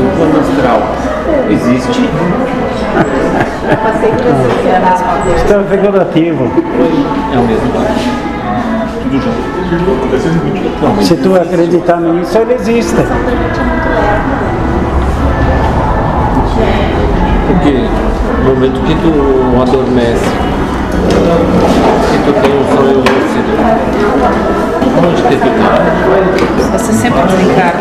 O plano astral existe? É figurativo. É o mesmo. Tudo junto. Se tu acreditar nisso, ele existe. porque no momento que tu adormece, que tu tem um sonho lúcido, onde que tu? Você sempre desencarna.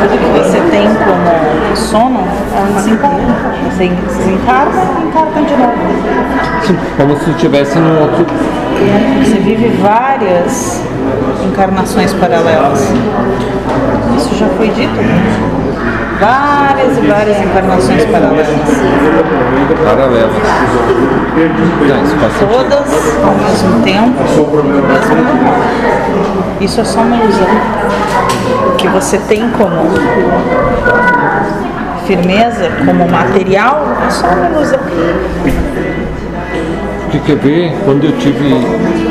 Tudo que você tem como sono é um desencarno. Você desencarna e encarna de novo. Sim, como se estivesse num outro. Você vive várias encarnações paralelas. Isso já foi dito. Várias e várias encarnações paralelas. Sentido. Todas ao mesmo tempo, mesmo. Isso é só uma ilusão. O que você tem como firmeza, como material, é só uma ilusão. Porque quer ver, quando eu tive.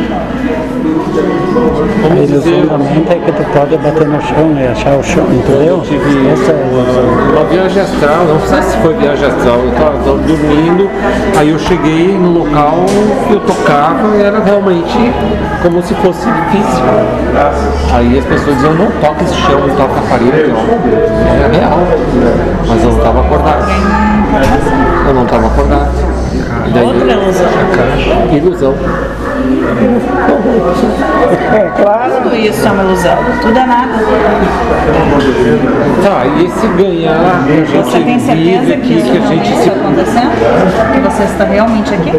Ilusão da mente é que tu pode bater no chão e achar o chão, entendeu? eu tive Essa é uma, uma viagem astral, não sei se foi viagem astral, eu estava dormindo, aí eu cheguei no local que eu tocava e era realmente como se fosse físico. Aí as pessoas diziam, não toca esse chão, não toca a parede, ó. Era real. Mas eu não estava acordado. Eu não estava acordado. E daí- Outra ilusão. Ilusão. É claro. Tudo isso é uma ilusão. Tudo é nada. Tá, e esse ganhar, a gente Você tem certeza vive que aqui, isso que a gente se está acontecendo? Que você está realmente aqui?